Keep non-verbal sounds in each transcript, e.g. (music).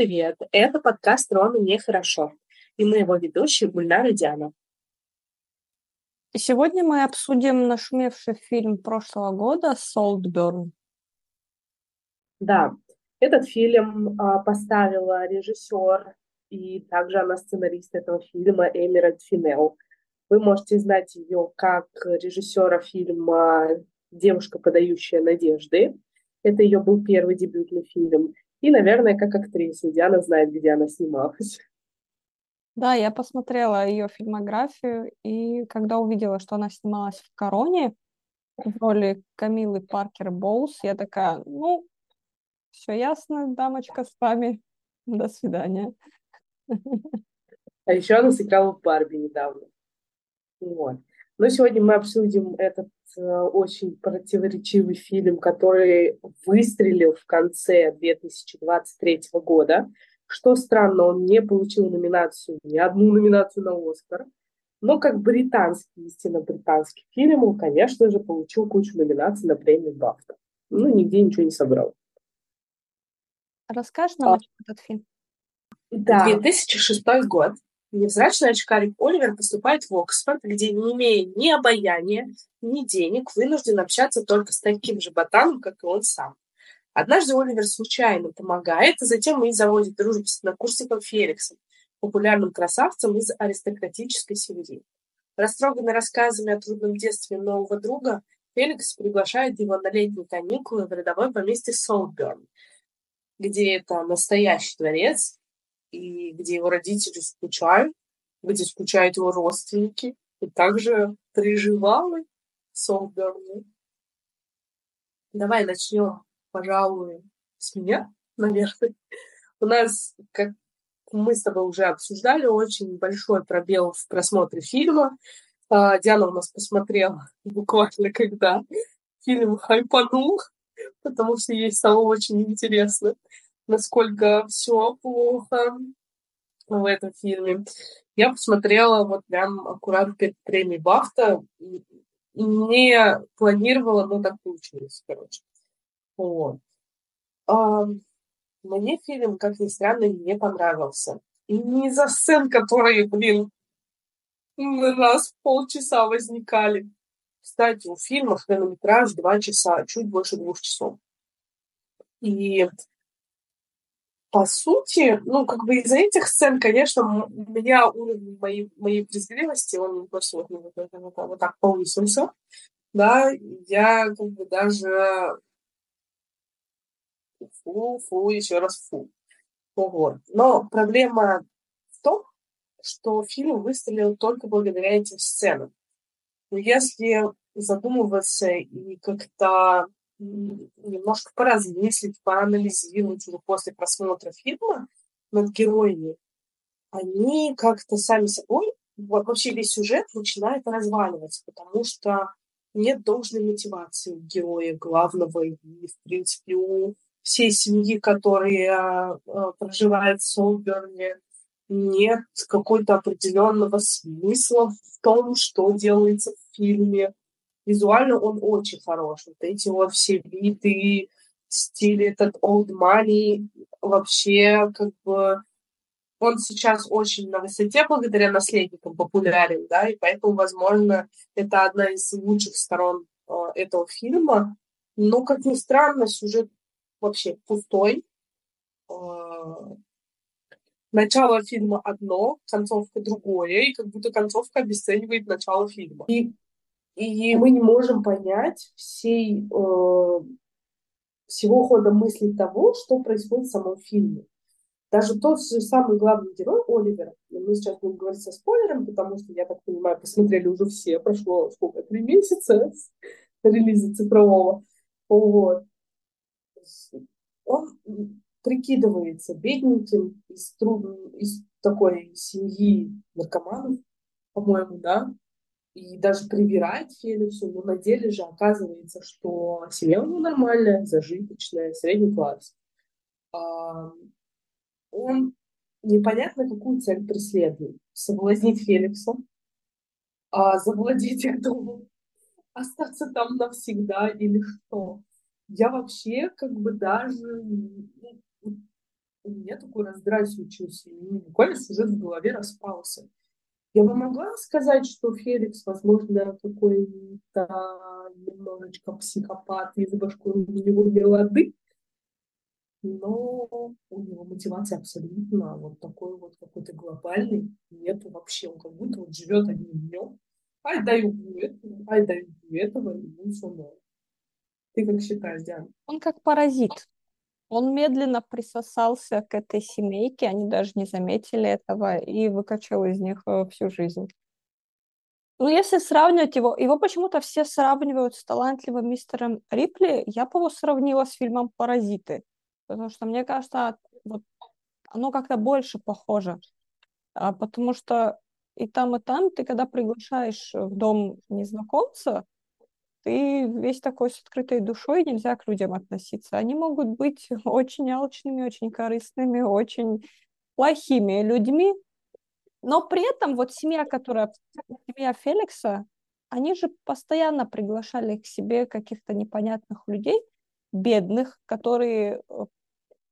привет! Это подкаст «Рома нехорошо» и мы его ведущие Гульнар и Диана. Сегодня мы обсудим нашумевший фильм прошлого года «Солтберн». Да, этот фильм а, поставила режиссер и также она сценарист этого фильма Эмират Финел. Вы можете знать ее как режиссера фильма «Девушка, подающая надежды». Это ее был первый дебютный фильм. И, наверное, как актрису. Диана знает, где она снималась. Да, я посмотрела ее фильмографию, и когда увидела, что она снималась в «Короне» в роли Камилы Паркер Боус, я такая, ну, все ясно, дамочка с вами, до свидания. А еще она сыграла в Барби недавно. Вот. Но сегодня мы обсудим этот э, очень противоречивый фильм, который выстрелил в конце 2023 года. Что странно, он не получил номинацию, ни одну номинацию на Оскар. Но как британский, истинно британский фильм, он, конечно же, получил кучу номинаций на премию Бафта. Ну, нигде ничего не собрал. Расскажешь нам а, этот фильм? Да. 2006 год. Невзрачный очкарик Оливер поступает в Оксфорд, где, не имея ни обаяния, ни денег, вынужден общаться только с таким же ботаном, как и он сам. Однажды Оливер случайно помогает, а затем и заводит дружбу с однокурсником Феликсом, популярным красавцем из аристократической семьи. Растроганный рассказами о трудном детстве нового друга, Феликс приглашает его на летние каникулы в рядовое поместье Солтберн, где это настоящий дворец, и где его родители скучают, где скучают его родственники, и также приживалы Солберны. Давай начнем, пожалуй, с меня, наверное. У нас, как мы с тобой уже обсуждали, очень большой пробел в просмотре фильма. А, Диана у нас посмотрела (laughs) буквально когда фильм хайпанул, потому что ей стало очень интересно насколько все плохо в этом фильме. Я посмотрела вот прям аккуратно перед премией Бафта. Не планировала, но так получилось, короче. Вот. А, мне фильм, как ни странно, не понравился. И не за сцен, которые, блин, на нас полчаса возникали. Кстати, у фильма хронометраж два часа, чуть больше двух часов. И по сути, ну, как бы из-за этих сцен, конечно, у меня уровень моей, моей брезгливости, он просто вот, вот, вот, вот, вот так повысился, да, я как бы даже фу, фу, еще раз фу. Вот. Но проблема в том, что фильм выстрелил только благодаря этим сценам. Но если задумываться и как-то немножко поразмыслить, поанализировать уже после просмотра фильма над героями, они как-то сами собой, вообще весь сюжет начинает разваливаться, потому что нет должной мотивации у героя главного и, в принципе, у всей семьи, которые а, а, проживают в Солберне, нет какой-то определенного смысла в том, что делается в фильме. Визуально он очень хорош. Вот эти вот все виды, стиль этот old money, вообще как бы он сейчас очень на высоте благодаря наследникам популярен, да, и поэтому, возможно, это одна из лучших сторон э, этого фильма. Но, как ни странно, сюжет вообще пустой. Э, начало фильма одно, концовка другое, и как будто концовка обесценивает начало фильма. И и мы не можем понять всей, э, всего хода мысли того, что происходит в самом фильме. Даже тот же самый главный герой Оливер, мы сейчас будем говорить со спойлером, потому что, я так понимаю, посмотрели уже все, прошло сколько, три месяца с релиза цифрового. Вот. Он прикидывается бедненьким из, труд... из такой семьи наркоманов, по-моему, да, и даже привирает Феликсу, но на деле же оказывается, что семья у него нормальная, зажиточная, средний класс. А, он непонятно какую цель преследует. Соблазнить Феликса, а завладеть (laughs) их домом, остаться там навсегда или что. Я вообще как бы даже у меня такой раздрай случился. И буквально сюжет в голове распался. Я бы могла сказать, что Феликс, возможно, какой-то немножечко психопат, из башку у него не лады, но у него мотивация абсолютно вот такой вот какой-то глобальный, нету вообще, он как будто вот живет одним днем, ай убью этого, ай убью этого, и все новое. Ты как считаешь, Диана? Он как паразит. Он медленно присосался к этой семейке, они даже не заметили этого, и выкачал из них э, всю жизнь. Ну, если сравнивать его, его почему-то все сравнивают с талантливым мистером Рипли, я бы его сравнила с фильмом «Паразиты», потому что, мне кажется, вот оно как-то больше похоже, а, потому что и там, и там ты, когда приглашаешь в дом незнакомца, ты весь такой с открытой душой, нельзя к людям относиться. Они могут быть (laughs) очень алчными, очень корыстными, очень плохими людьми, но при этом вот семья, которая, семья Феликса, они же постоянно приглашали к себе каких-то непонятных людей, бедных, которые, э,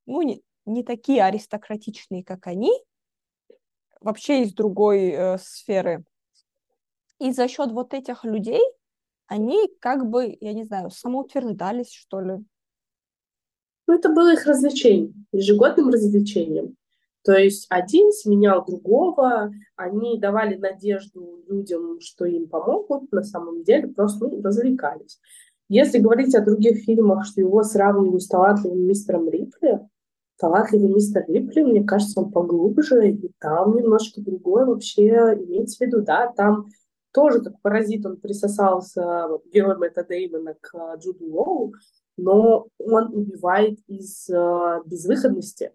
ну, не, не такие аристократичные, как они, вообще из другой э, сферы. И за счет вот этих людей они как бы, я не знаю, самоутверждались, что ли. Ну, это было их развлечение, ежегодным развлечением. То есть один сменял другого, они давали надежду людям, что им помогут, на самом деле просто ну, развлекались. Если говорить о других фильмах, что его сравнивают с талантливым мистером Рипли, талантливый мистер Рипли, мне кажется, он поглубже, и там немножко другое вообще имеется в виду, да, там тоже как паразит он присосался вот, герой Мэтта Деймона к uh, Джуду Лоу, но он убивает из uh, безвыходности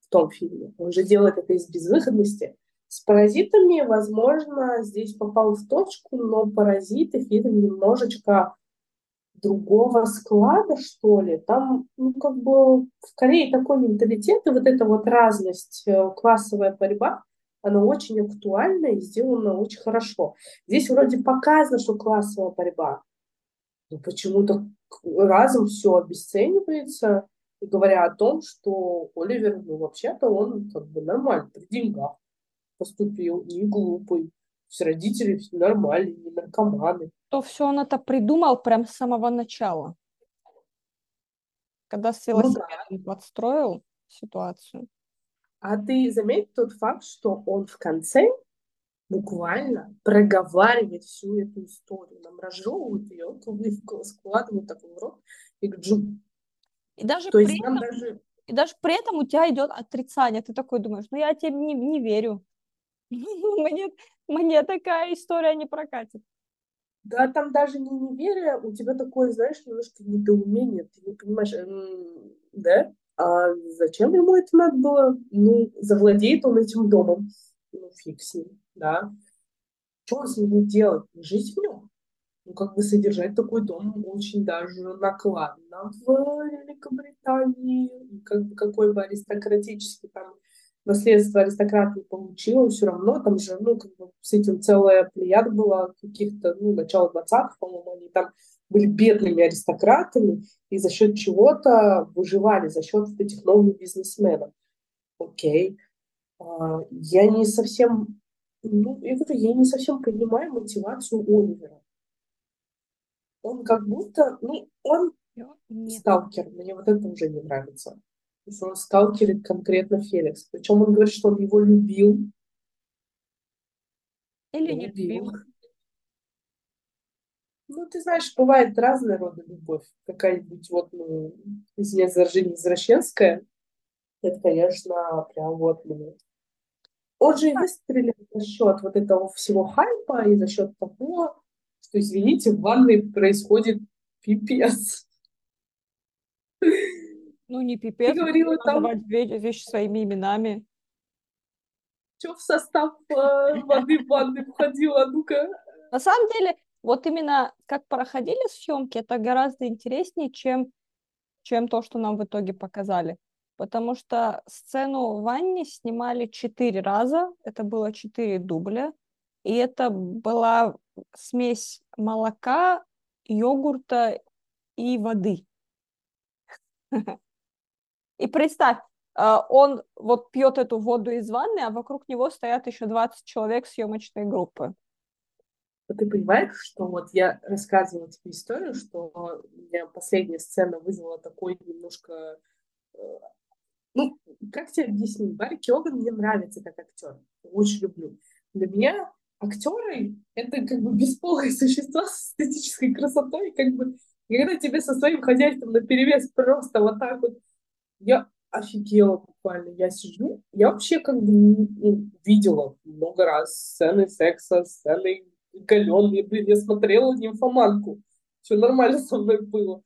в том фильме. Он же делает это из безвыходности. С паразитами, возможно, здесь попал в точку, но паразиты фильм немножечко другого склада, что ли. Там, ну, как бы в Корее такой менталитет, и вот эта вот разность, э, классовая борьба, она очень актуальна и сделана очень хорошо. Здесь вроде показано, что классовая борьба, но почему-то разом все обесценивается, говоря о том, что Оливер, ну, вообще-то он как бы нормально, при деньгах поступил, не глупый, все родители все нормальные, не наркоманы. То все он это придумал прям с самого начала. Когда с велосипедом ну, да. подстроил ситуацию. А ты заметь тот факт, что он в конце буквально проговаривает всю эту историю, нам разжевывает ее, складывает так в рот и джу. И даже, То при этом, даже... и даже при этом у тебя идет отрицание. Ты такой думаешь, ну я тебе не, не верю. (laughs) мне, мне такая история не прокатит. Да, там даже не неверие, у тебя такое, знаешь, немножко недоумение, ты не понимаешь, да? А зачем ему это надо было? Ну, завладеет он этим домом. Ну, фиг с ним, да. Что с ним будет делать? Жить в нем? Ну, как бы содержать такой дом очень даже накладно в Великобритании. Как бы какой бы аристократический там наследство аристократ не получил, все равно там же, ну, как бы с этим целая плеяда была каких-то, ну, начала 20-х, по-моему, они там были бедными аристократами и за счет чего-то выживали, за счет этих новых бизнесменов. Окей. А, я не совсем, ну, я говорю, я не совсем понимаю мотивацию Оливера. Он как будто, ну, он Нет. сталкер, мне вот это уже не нравится. То есть он сталкерит конкретно Феликс. Причем он говорит, что он его любил. Или не любил. любил. Ну, ты знаешь, бывает разные роды любовь. Какая-нибудь вот, ну, извиняюсь за выражение, извращенская. Это, конечно, прям вот мне. Он же и выстрелил за счет вот этого всего хайпа и за счет того, что, извините, в ванной происходит пипец. Ну, не пипец, говорила, там... называть вещи своими именами. Что в состав э, воды в ванной входило? Ну-ка. На самом деле, вот именно как проходили съемки, это гораздо интереснее, чем, чем то, что нам в итоге показали. Потому что сцену в ванне снимали четыре раза, это было четыре дубля, и это была смесь молока, йогурта и воды. (laughs) И представь, а, он вот пьет эту воду из ванны, а вокруг него стоят еще 20 человек съемочной группы. Ты понимаешь, что вот я рассказывала тебе историю, что меня последняя сцена вызвала такой немножко... Э, ну, как тебе объяснить? Барри Киоган мне нравится как актер. Очень люблю. Для меня актеры — это как бы бесполые (laughs) существа с эстетической красотой. Как бы, когда тебе со своим хозяйством на перевес просто вот так вот... Я офигела буквально. Я сижу, я вообще как бы ну, видела много раз сцены секса, сцены галеные, блин, я смотрела нимфоманку. Все нормально со мной было.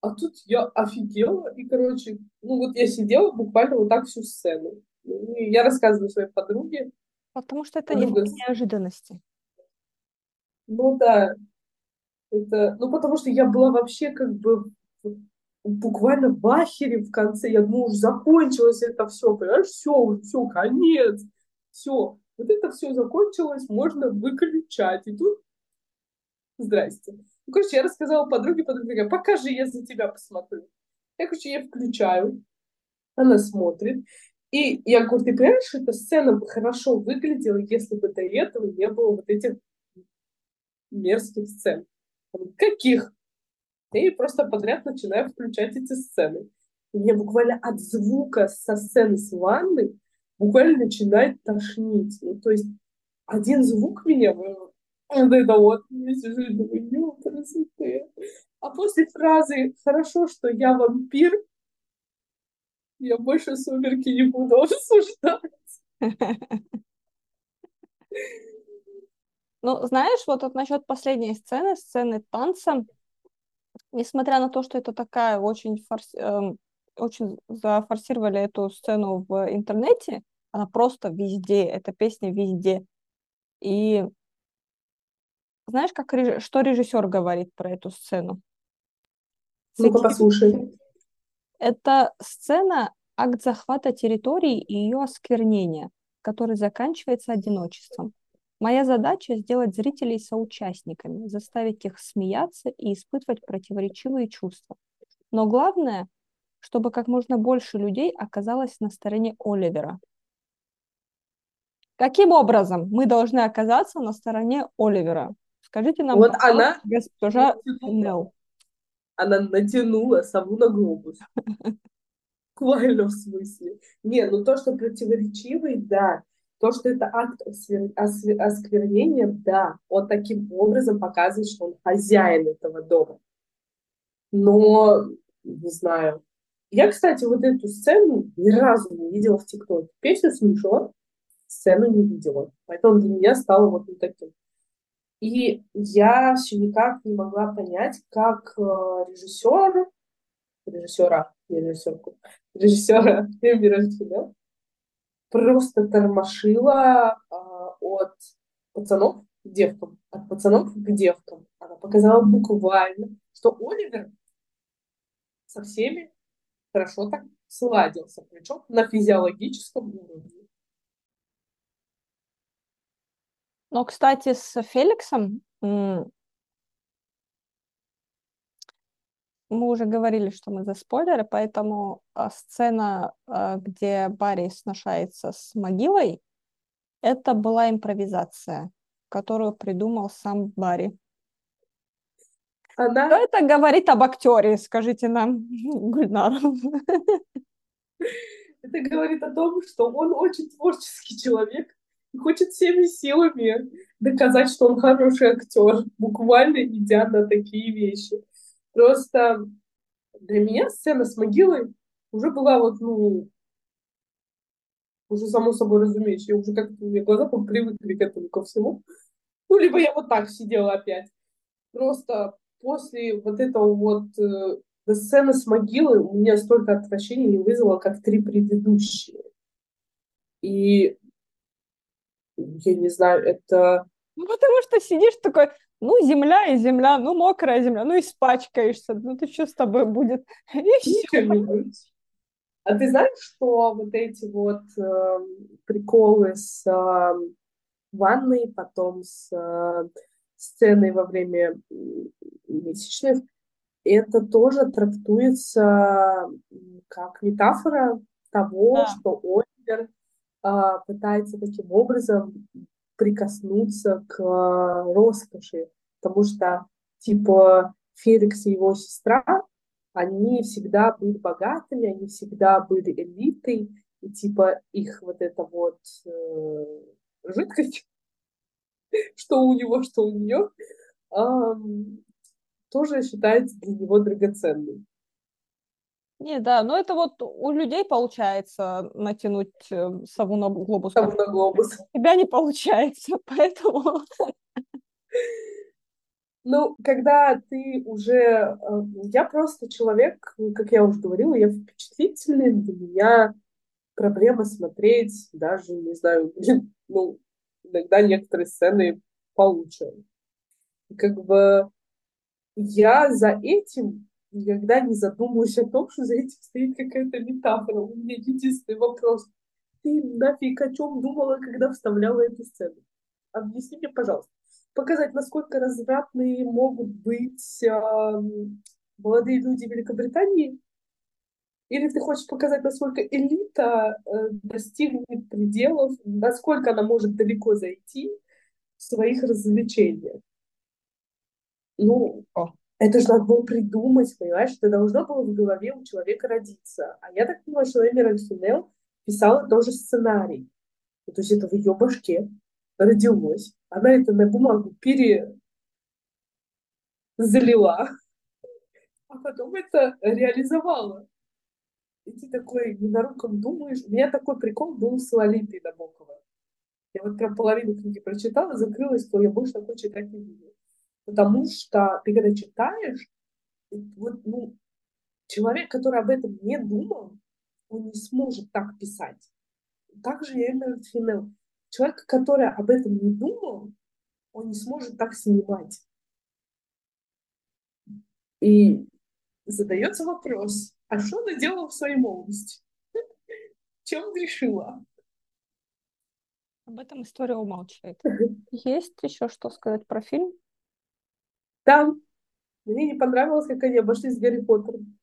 А тут я офигела, и, короче, ну вот я сидела буквально вот так всю сцену. И я рассказываю своей подруге. Потому что это Подруга... не неожиданности. Ну да. Это, ну потому что я была вообще как бы буквально в ахере в конце. Я думала, уже закончилось это все, понимаешь? Все, все, конец. Все. Вот это все закончилось, можно выключать. И тут здрасте. Ну, короче, я рассказала подруге, подруга говорит, покажи, я за тебя посмотрю. Я, короче, я включаю, она смотрит. И я говорю, ты понимаешь, эта сцена бы хорошо выглядела, если бы до этого не было вот этих мерзких сцен. Каких? и просто подряд начинаю включать эти сцены. И мне буквально от звука со сцены с ванной буквально начинает тошнить. Ну, то есть один звук меня вот это вот, я сижу и думаю, красоты. А после фразы «хорошо, что я вампир», я больше сумерки не буду обсуждать. (laughs) Ну, знаешь, вот, вот насчет последней сцены, сцены танца, несмотря на то, что это такая очень, форс... Эм, очень зафорсировали эту сцену в интернете, она просто везде, эта песня везде. И знаешь, как реж... что режиссер говорит про эту сцену? Ну-ка, послушай. Это сцена акт захвата территории и ее осквернения, который заканчивается одиночеством. Моя задача сделать зрителей соучастниками, заставить их смеяться и испытывать противоречивые чувства. Но главное, чтобы как можно больше людей оказалось на стороне Оливера. Каким образом мы должны оказаться на стороне Оливера? Скажите нам, вот она госпожа Нелл. Она натянула сову на глобус. (laughs) Буквально в смысле. Не, ну то, что противоречивый, да. То, что это акт осквернения, да, он таким образом показывает, что он хозяин этого дома. Но, не знаю. Я, кстати, вот эту сцену ни разу не видела в ТикТоке. Песню слышала, сцену не видела. Поэтому для меня стало вот таким. И я все никак не могла понять, как э, режиссер, режиссера, не режиссерку, режиссера (laughs) Мира просто тормошила э, от пацанов к девкам, от пацанов к девкам. Она показала буквально, что Оливер со всеми хорошо так сладился, причем на физиологическом уровне. Но, кстати, с Феликсом мы уже говорили, что мы за спойлеры, поэтому а, сцена, а, где Барри сношается с могилой, это была импровизация, которую придумал сам Барри. Она... Что это говорит об актере, скажите нам, Гульнар? Это говорит о том, что он очень творческий человек, хочет всеми силами доказать, что он хороший актер, буквально идя на такие вещи. Просто для меня сцена с могилой уже была вот, ну, уже само собой разумеется, я уже как-то, у меня глаза привыкли к этому ко всему. Ну, либо я вот так сидела опять. Просто после вот этого вот э, сцены с могилой у меня столько отвращения не вызвало, как три предыдущие. И я не знаю, это... Ну, потому что сидишь такой, ну, земля и земля, ну, мокрая земля, ну, испачкаешься, ну, ты что с тобой будет? (laughs) И все. А ты знаешь, что вот эти вот э, приколы с э, ванной, потом с э, сценой во время месячных, это тоже трактуется как метафора того, да. что Оливер пытается таким образом прикоснуться к а, роскоши, потому что, типа, Феликс и его сестра, они всегда были богатыми, они всегда были элитой, и, типа, их вот эта вот э, жидкость, (laughs) что у него, что у нее, э, тоже считается для него драгоценной. Не, да, но это вот у людей получается натянуть э, сову на глобус. Сову на глобус. У тебя не получается, (laughs) поэтому... (laughs) Ну, когда ты уже... Э, я просто человек, как я уже говорила, я впечатлительный, для меня проблема смотреть даже, не знаю, (laughs) ну, иногда некоторые сцены получше. Как бы я за этим никогда не задумываюсь о том, что за этим стоит какая-то метафора. У меня единственный вопрос. Ты нафиг о чем думала, когда вставляла эту сцену? Объясни мне, пожалуйста. Показать, насколько развратные могут быть э, молодые люди Великобритании? Или ты хочешь показать, насколько элита э, достигнет пределов, насколько она может далеко зайти в своих развлечениях? Ну. Это же надо было придумать, понимаешь? Это должно было в голове у человека родиться. А я так понимаю, что Эмираль Финел писала тоже сценарий. То есть это в ее башке родилось. Она это на бумагу пере залила, а потом это реализовала. И ты такой ненароком думаешь. У меня такой прикол был с Лолитой Набоковой. Я вот прям половину книги прочитала, закрылась, то я больше такой читать не буду. Потому что ты когда читаешь, вот, ну, человек, который об этом не думал, он не сможет так писать. Так же и Эмеральд Финел. Человек, который об этом не думал, он не сможет так снимать. И задается вопрос, а что она делала в своей молодости? Чем грешила? Об этом история умалчивает. (laughs) Есть еще что сказать про фильм? Да, мне не понравилось, как они обошлись с Гарри Поттером.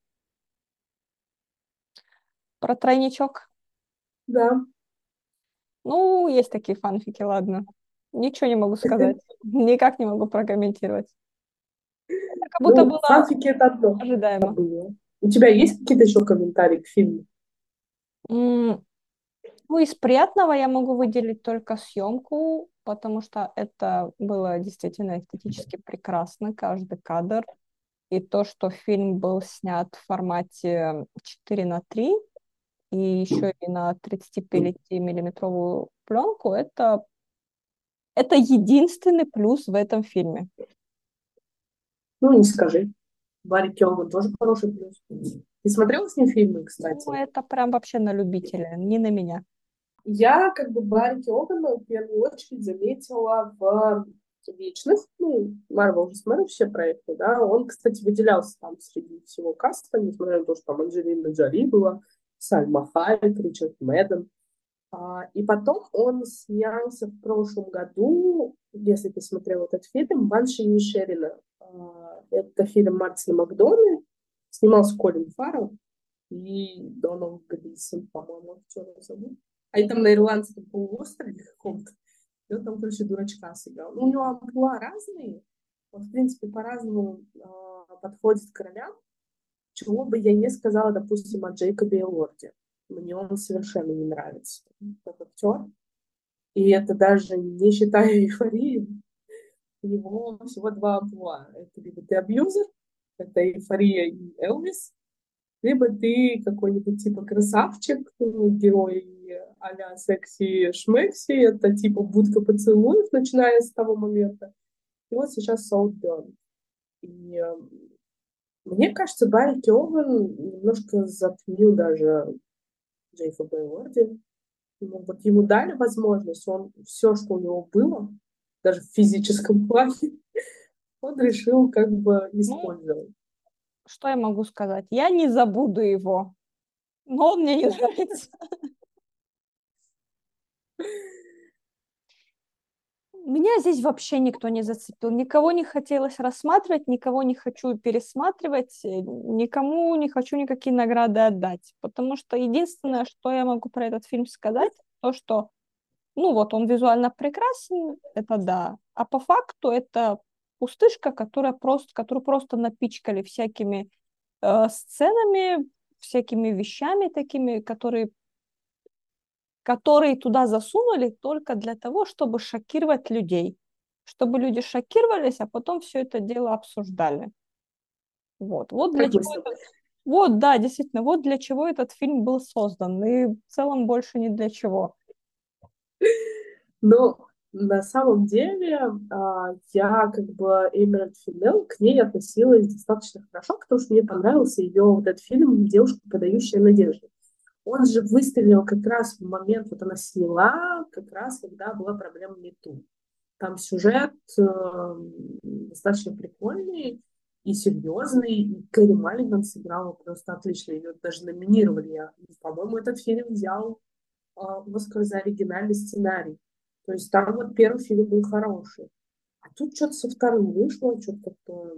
Про тройничок? Да. Ну, есть такие фанфики, ладно. Ничего не могу сказать. Никак не могу прокомментировать. Это как будто ну, было фанфики это одно. ожидаемо. У тебя есть какие-то еще комментарии к фильму? Ну, из приятного я могу выделить только съемку потому что это было действительно эстетически прекрасно, каждый кадр. И то, что фильм был снят в формате 4 на 3 и еще и на 35-миллиметровую пленку, это, это единственный плюс в этом фильме. Ну, не скажи. Барри Келвин тоже хороший плюс. Ты смотрела с ним фильмы, кстати? Ну, это прям вообще на любителя, не на меня. Я как бы Барри Кёгана в первую очередь заметила в вечных, ну, Марвел уже смотрю все проекты, да, он, кстати, выделялся там среди всего каста, несмотря на то, что там Анджелина Джоли была, Сальма Хайек, Ричард Мэдден. А, и потом он снялся в прошлом году, если ты смотрел этот фильм, «Банши Мишерина». А, это фильм Мартина Макдона, снимался Колин Фаррелл и Дональд Глисон, по-моему, актера зовут. Они там на ирландском полуострове каком-то. И он там, короче, дурачка сыграл. Ну, у него амплуа разные. Он, в принципе, по-разному э, подходит к ролям. Чего бы я не сказала, допустим, о Джейкобе Элорде. Мне он совершенно не нравится как актер. И это даже не считая (laughs) эйфории. У него всего два амплуа. Это либо ты абьюзер, это эйфория и Элвис, либо ты какой-нибудь типа красавчик, герой а-ля секси-шмекси, это типа будка поцелуев, начиная с того момента. И вот сейчас Soulburn. И э, мне кажется, Барри Кёвен немножко затмил даже Джейфа Бэйворди. Ну, вот ему дали возможность, он все, что у него было, даже в физическом плане, (laughs) он решил как бы ну, использовать. Что я могу сказать? Я не забуду его, но он мне не нравится. Меня меня здесь вообще никто не зацепил. Никого не хотелось рассматривать, никого не хочу пересматривать, э, никому не хочу никакие награды отдать. Потому что единственное, что я могу про этот фильм сказать, то, что, ну вот, он визуально прекрасен, это да. А по факту это пустышка, которая просто, которую просто напичкали всякими э, сценами, всякими вещами такими, которые которые туда засунули только для того, чтобы шокировать людей, чтобы люди шокировались, а потом все это дело обсуждали. Вот, вот для чего это... Вот, да, действительно, вот для чего этот фильм был создан, и в целом больше ни для чего. Ну, на самом деле, а, я как бы Эмеральд Финел к ней относилась достаточно хорошо, потому что мне понравился ее вот этот фильм «Девушка, подающая надежду». Он же выстрелил как раз в момент, вот она сняла, как раз когда была проблема Мету. Там сюжет э, достаточно прикольный и серьезный. И Кэрри Маллиган сыграла просто отлично. Ее даже номинировали. По-моему, этот фильм взял э, Оскар за оригинальный сценарий. То есть там вот первый фильм был хороший. А тут что-то со вторым вышло, что-то как-то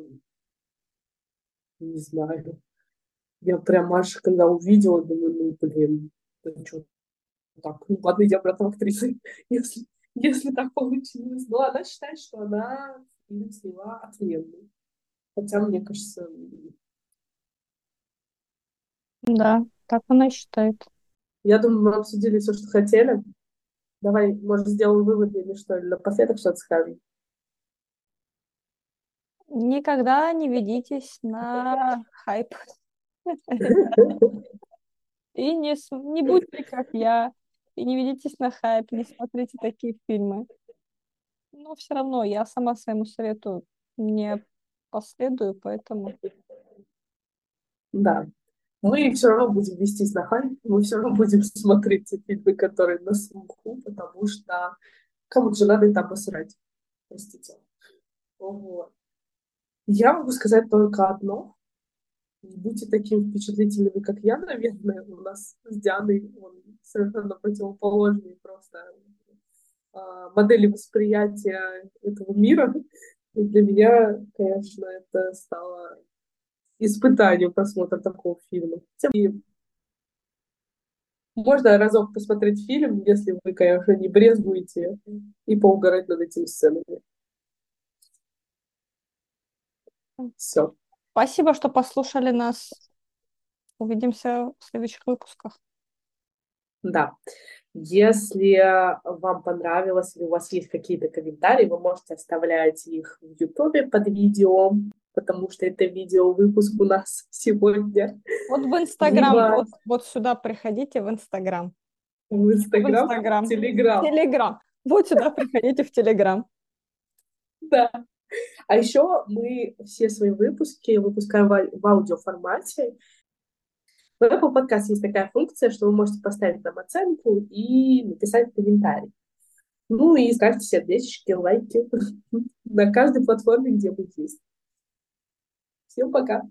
не знаю. Я прям аж, когда увидела, думаю, ну, блин, это что так, ну, ладно, я обратно актрисы, (laughs) если, если так получилось. Но она считает, что она фильм сняла отменный. Хотя, мне кажется... Да, так она считает. Я думаю, мы обсудили все, что хотели. Давай, может, сделаем выводы или что, или напоследок что-то скажем. Никогда не ведитесь на хайп. И не, не будьте как я, и не ведитесь на хайп, не смотрите такие фильмы. Но все равно я сама своему совету не последую, поэтому... Да. Мы все равно будем вестись на хайп, мы все равно будем (laughs) смотреть те фильмы, которые на слуху, потому что кому-то же надо это обосрать. Простите. Вот. Я могу сказать только одно не будьте такими впечатлительными, как я, наверное. У нас с Дианой он совершенно противоположный просто а, модели восприятия этого мира. И для меня, конечно, это стало испытанием просмотра такого фильма. И можно разок посмотреть фильм, если вы, конечно, не брезгуете, и поугарать над этими сценами. Все. Спасибо, что послушали нас. Увидимся в следующих выпусках. Да. Если вам понравилось или у вас есть какие-то комментарии, вы можете оставлять их в Ютубе под видео, потому что это видео выпуск у нас (laughs) сегодня. Вот в Инстаграм, Либо... вот, вот сюда приходите в Инстаграм. В Инстаграм? В Телеграм. Телеграм. Вот сюда (laughs) приходите в Телеграм. Да. А еще мы все свои выпуски выпускаем в аудиоформате. В Apple Podcast есть такая функция, что вы можете поставить нам оценку и написать комментарий. Ну и ставьте сердечки, лайки (laughs) на каждой платформе, где мы есть. Всем пока!